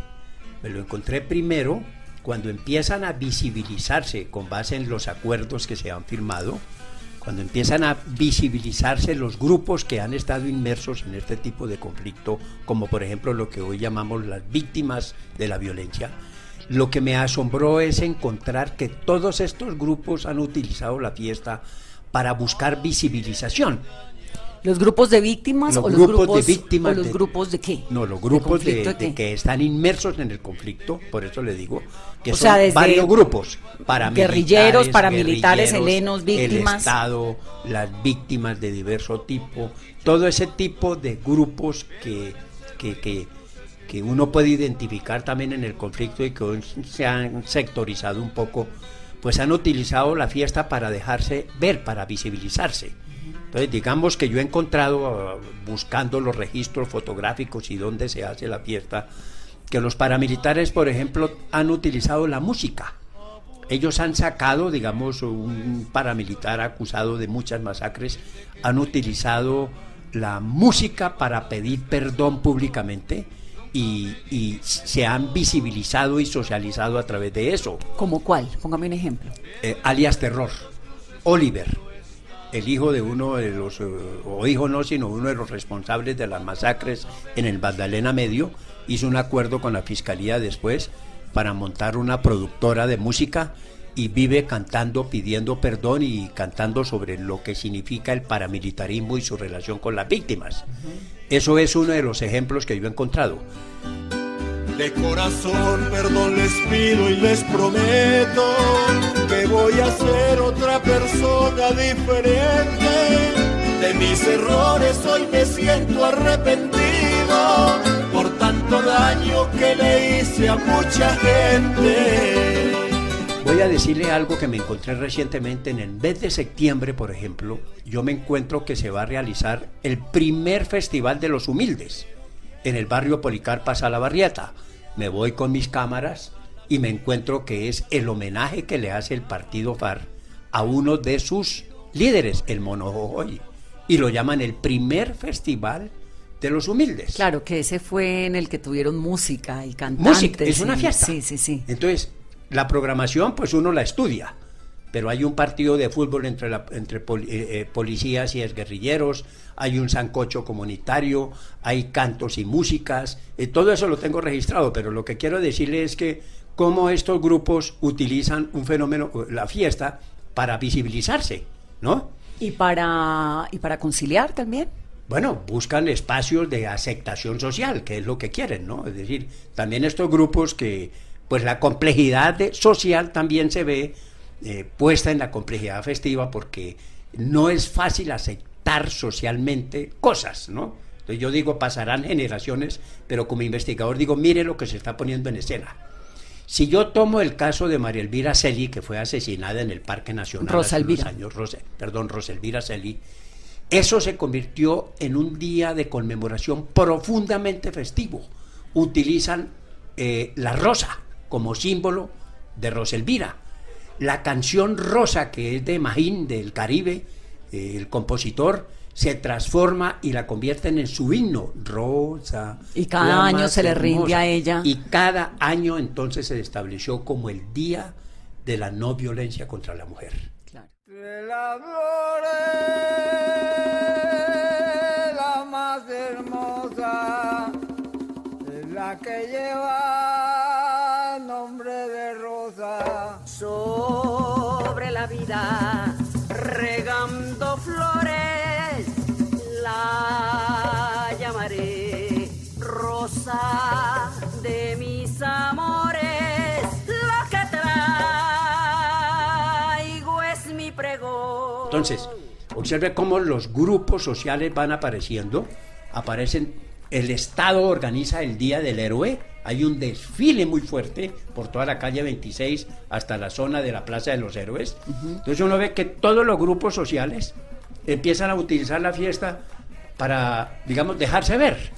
Me lo encontré primero cuando empiezan a visibilizarse con base en los acuerdos que se han firmado, cuando empiezan a visibilizarse los grupos que han estado inmersos en este tipo de conflicto, como por ejemplo lo que hoy llamamos las víctimas de la violencia, lo que me asombró es encontrar que todos estos grupos han utilizado la fiesta para buscar visibilización. ¿Los grupos de víctimas Los o los grupos de víctimas o los de- grupos de qué? No, los grupos de, que están inmersos en el conflicto, por eso le digo que O son sea, varios grupos, paramilitares, guerrilleros, paramilitares, guerrilleros, helenos, víctimas. el Estado, las víctimas de diverso tipo, todo ese tipo de grupos que, que, que, que uno puede identificar también en el conflicto y que hoy se han sectorizado un poco, pues han utilizado la fiesta para dejarse ver, para visibilizarse. Entonces, digamos que yo he encontrado, ah, buscando los registros fotográficos y dónde se hace la fiesta, que los paramilitares, por ejemplo, han utilizado la música. Ellos han sacado, digamos, un paramilitar acusado de muchas masacres, han utilizado la música para pedir perdón públicamente y, y se han visibilizado y socializado a través de eso. ¿Como cuál? Póngame un ejemplo. Eh, alias Terror, Oliver, el hijo de uno de los, eh, o hijo no, sino uno de los responsables de las masacres en el Magdalena Medio, hizo un acuerdo con la fiscalía después para montar una productora de música y vive cantando, pidiendo perdón y cantando sobre lo que significa el paramilitarismo y su relación con las víctimas. Eso es uno de los ejemplos que yo he encontrado. De corazón, perdón les pido y les prometo que voy a ser otra persona diferente. De mis errores hoy me siento arrepentido por tanto daño que le hice a mucha gente. Voy a decirle algo que me encontré recientemente. En el mes de septiembre, por ejemplo, yo me encuentro que se va a realizar el primer Festival de los Humildes en el barrio Policarpa Salabarrieta. Me voy con mis cámaras y me encuentro que es el homenaje que le hace el partido FAR a uno de sus líderes, el Mono Jojoy. Y lo llaman el primer Festival de los Humildes. Claro, que ese fue en el que tuvieron música y cantantes. Música, es una fiesta. Sí, sí, sí. Entonces, la programación, pues uno la estudia, pero hay un partido de fútbol entre, la- entre pol- eh, eh, policías y exguerrilleros, hay un sancocho comunitario, hay cantos y músicas, eh, todo eso lo tengo registrado, pero lo que quiero decirle es que cómo estos grupos utilizan un fenómeno, la fiesta, para visibilizarse, ¿no? Y para, y para conciliar también. Bueno, buscan espacios de aceptación social, que es lo que quieren, ¿no? Es decir, también estos grupos que, pues la complejidad de- social también se ve eh, puesta en la complejidad festiva porque no es fácil aceptar socialmente cosas, ¿no? Entonces yo digo, pasarán generaciones, pero como investigador digo, mire lo que se está poniendo en escena. Si yo tomo el caso de María Elvira Celi, que fue asesinada en el Parque Nacional Rosa hace unos años, Rosa- perdón, Rosa Elvira Celi, eso se convirtió en un día de conmemoración profundamente festivo. Utilizan eh, la rosa como símbolo de Rosa Elvira. La canción Rosa, que es de Magín, del Caribe, eh, el compositor, se transforma y la convierten en su himno, Rosa. Y cada año se le rinde hermosa. a ella. Y cada año entonces se estableció como el Día de la No Violencia contra la Mujer. Claro. Regando flores, la llamaré rosa de mis amores. Lo que traigo es mi pregón. Entonces, observe cómo los grupos sociales van apareciendo, aparecen el Estado organiza el Día del Héroe. Hay un desfile muy fuerte por toda la calle 26 hasta la zona de la Plaza de los Héroes. Entonces uno ve que todos los grupos sociales empiezan a utilizar la fiesta para, digamos, dejarse ver.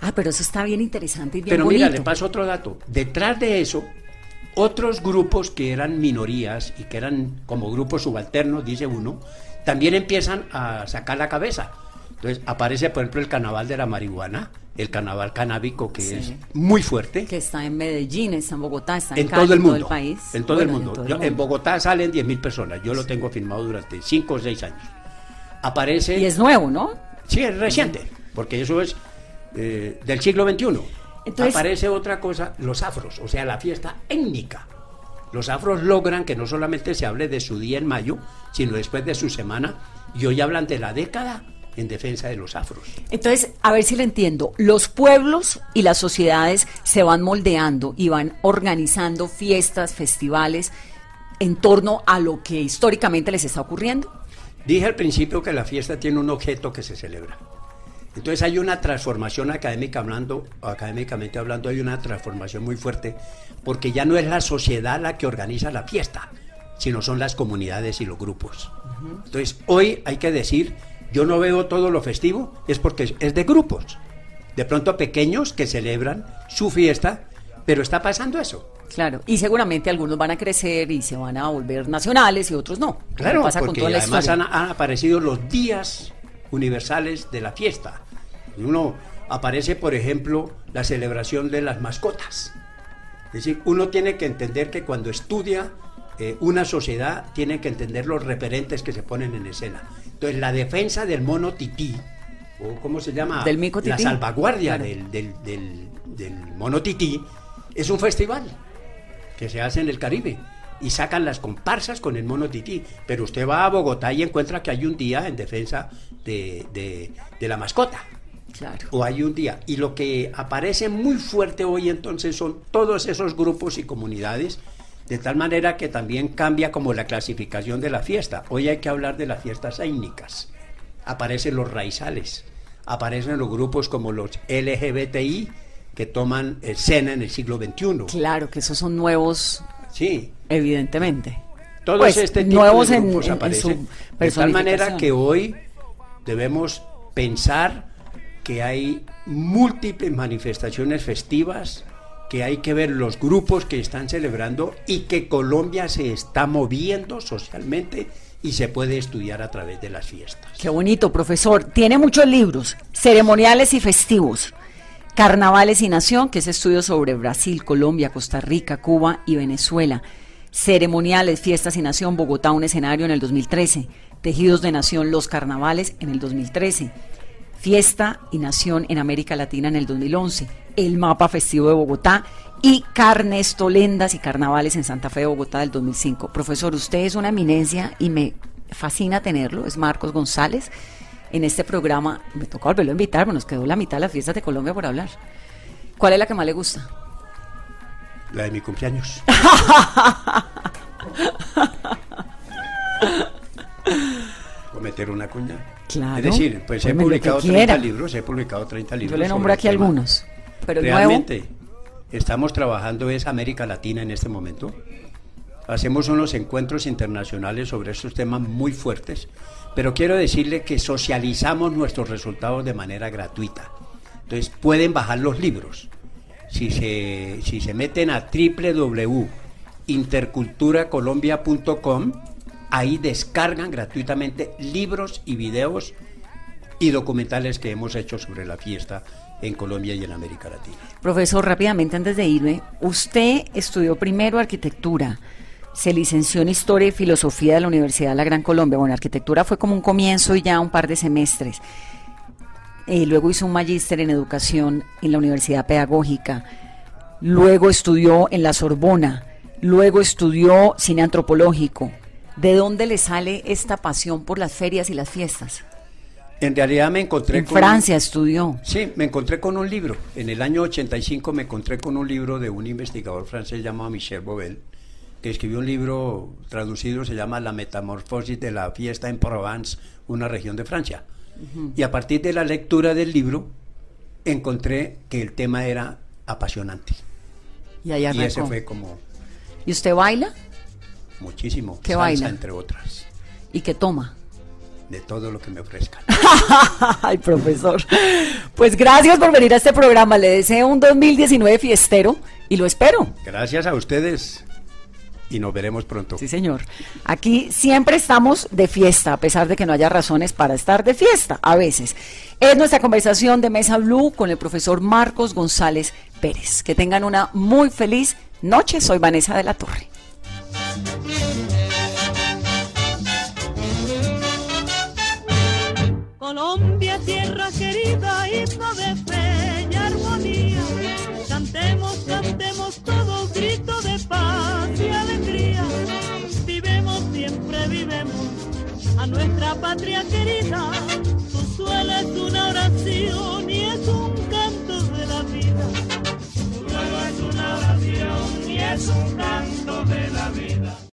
Ah, pero eso está bien interesante y bien Pero bonito. mira, le paso otro dato. Detrás de eso, otros grupos que eran minorías y que eran como grupos subalternos, dice uno, también empiezan a sacar la cabeza. Entonces aparece, por ejemplo, el carnaval de la marihuana, el carnaval canábico, que Sí. es muy fuerte. Que está en Medellín, está en Bogotá, está en, En Cali, todo el mundo. todo el país. En todo Bueno, el mundo. todo en. Bogotá salen 10.000 personas. Yo lo tengo firmado durante 5 o 6 años. Aparece. Y es nuevo, ¿no? Sí, es reciente, porque eso es eh, del siglo XXI. Entonces- Aparece otra cosa, los afros, o sea, la fiesta étnica. Los afros logran que no solamente se hable de su día en mayo, sino después de su semana, y hoy hablan de la década en defensa de los afros. Entonces, a ver si le entiendo. Los pueblos y las sociedades se van moldeando y van organizando fiestas, festivales en torno a lo que históricamente les está ocurriendo. Dije al principio que la fiesta tiene un objeto que se celebra. Entonces hay una transformación académica hablando, académicamente hablando, hay una transformación muy fuerte, porque ya no es la sociedad la que organiza la fiesta, sino son las comunidades y los grupos. Entonces hoy hay que decir, yo no veo todo lo festivo, es porque es de grupos, de pronto pequeños que celebran su fiesta, pero está pasando eso. Claro, y seguramente algunos van a crecer y se van a volver nacionales y otros no. Claro, pasa con porque toda la además han, historia. han aparecido los días universales de la fiesta. Uno aparece, por ejemplo, la celebración de las mascotas. Es decir, uno tiene que entender que cuando estudia eh, una sociedad, tiene que entender los referentes que se ponen en escena. Entonces, la defensa del mono tití, o ¿cómo se llama? Del mico La tití. salvaguardia Claro. del, del, del, del mono tití, es un festival que se hace en el Caribe y sacan las comparsas con el mono tití. Pero usted va a Bogotá y encuentra que hay un día en defensa de, de- de la mascota. Claro. O hay un día. Y lo que aparece muy fuerte hoy entonces son todos esos grupos y comunidades, de tal manera que también cambia como la clasificación de la fiesta. Hoy hay que hablar de las fiestas étnicas. Aparecen los raizales, aparecen los grupos como los LGBTI que toman escena en el siglo XXI. Claro que esos son nuevos, Sí, evidentemente. todos Pues, este tipo nuevos de grupos en- en aparecen. su de tal manera que hoy debemos pensar que hay múltiples manifestaciones festivas, que hay que ver los grupos que están celebrando y que Colombia se está moviendo socialmente y se puede estudiar a través de las fiestas. Qué bonito, profesor. Tiene muchos libros, ceremoniales y festivos. Carnavales y Nación, que es estudio sobre Brasil, Colombia, Costa Rica, Cuba y Venezuela. Ceremoniales, Fiestas y Nación, Bogotá, un escenario en el 2013. Tejidos de Nación, Los Carnavales en el 2013. Fiesta y Nación en América Latina en el 2011. El mapa festivo de Bogotá y Carnes, Tolendas y Carnavales en Santa Fe de Bogotá del 2005. Profesor, usted es una eminencia y me fascina tenerlo. Es Marcos González. En este programa me tocó volverlo a invitar, pero nos quedó la mitad de las fiestas de Colombia por hablar. ¿Cuál es la que más le gusta? La de mi cumpleaños. ¿O meter una cuña? Claro. Es decir, pues he publicado quiera. 30 libros, he publicado 30 libros. Yo le nombro aquí tema. Pero Realmente, estamos trabajando es América Latina en este momento. Hacemos unos encuentros internacionales sobre estos temas muy fuertes, pero quiero decirle que socializamos nuestros resultados de manera gratuita. Entonces pueden bajar los libros. Si se, si se meten a www.interculturacolombia.com, ahí descargan gratuitamente libros y videos y documentales que hemos hecho sobre la fiesta en Colombia y en América Latina. Profesor, rápidamente antes de irme, usted estudió primero arquitectura, se licenció en Historia y Filosofía de la Universidad de la Gran Colombia. Bueno, arquitectura fue como un comienzo y ya un par de semestres. Eh, luego hizo un magíster en Educación en la Universidad Pedagógica. Luego estudió en la Sorbona. Luego estudió cine antropológico. ¿De dónde le sale esta pasión por las ferias y las fiestas? En realidad me encontré En con Francia estudió. Sí, me encontré con un libro. En el año 85 me encontré con un libro de un investigador francés llamado Michel Bobel, que escribió un libro traducido, se llama La metamorfosis de la fiesta en Provence, una región de Francia. Y a partir de la lectura del libro, encontré que el tema era apasionante. Y ahí Y ese fue como ¿Y usted baila? muchísimo. ¿Qué salsa, baila? entre otras. ¿Y qué toma? De todo lo que me ofrezcan. Ay, profesor. Pues gracias por venir a este programa. Le deseo un 2019 fiestero y lo espero. Gracias a ustedes y nos veremos pronto. Sí, señor. Aquí siempre estamos de fiesta, a pesar de que no haya razones para estar de fiesta, a veces. Es nuestra conversación de Mesa Blue con el profesor Marcos González Pérez. Que tengan una muy feliz noche. Soy Vanessa de la Torre. Tierra querida, himno de fe y armonía. Cantemos, cantemos todos, grito de paz y alegría. Vivemos, siempre vivemos a nuestra patria querida. Su suelo es una oración y es un canto de la vida. Su suelo es una oración y es un canto de la vida.